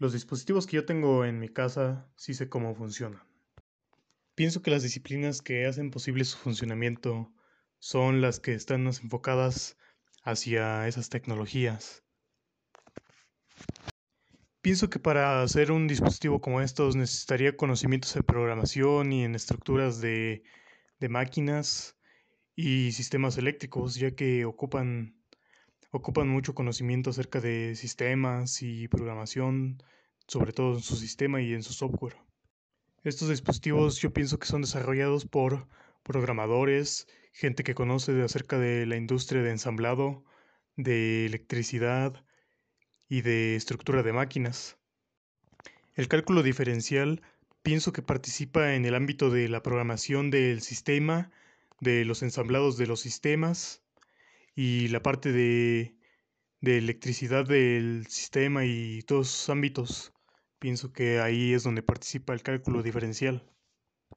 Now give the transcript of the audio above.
Los dispositivos que yo tengo en mi casa sí sé cómo funcionan. Pienso que las disciplinas que hacen posible su funcionamiento son las que están más enfocadas hacia esas tecnologías. Pienso que para hacer un dispositivo como estos necesitaría conocimientos de programación y en estructuras de, de máquinas y sistemas eléctricos, ya que ocupan, ocupan mucho conocimiento acerca de sistemas y programación, sobre todo en su sistema y en su software. Estos dispositivos yo pienso que son desarrollados por programadores, gente que conoce de acerca de la industria de ensamblado, de electricidad y de estructura de máquinas. El cálculo diferencial pienso que participa en el ámbito de la programación del sistema de los ensamblados de los sistemas y la parte de, de electricidad del sistema y todos esos ámbitos. Pienso que ahí es donde participa el cálculo diferencial.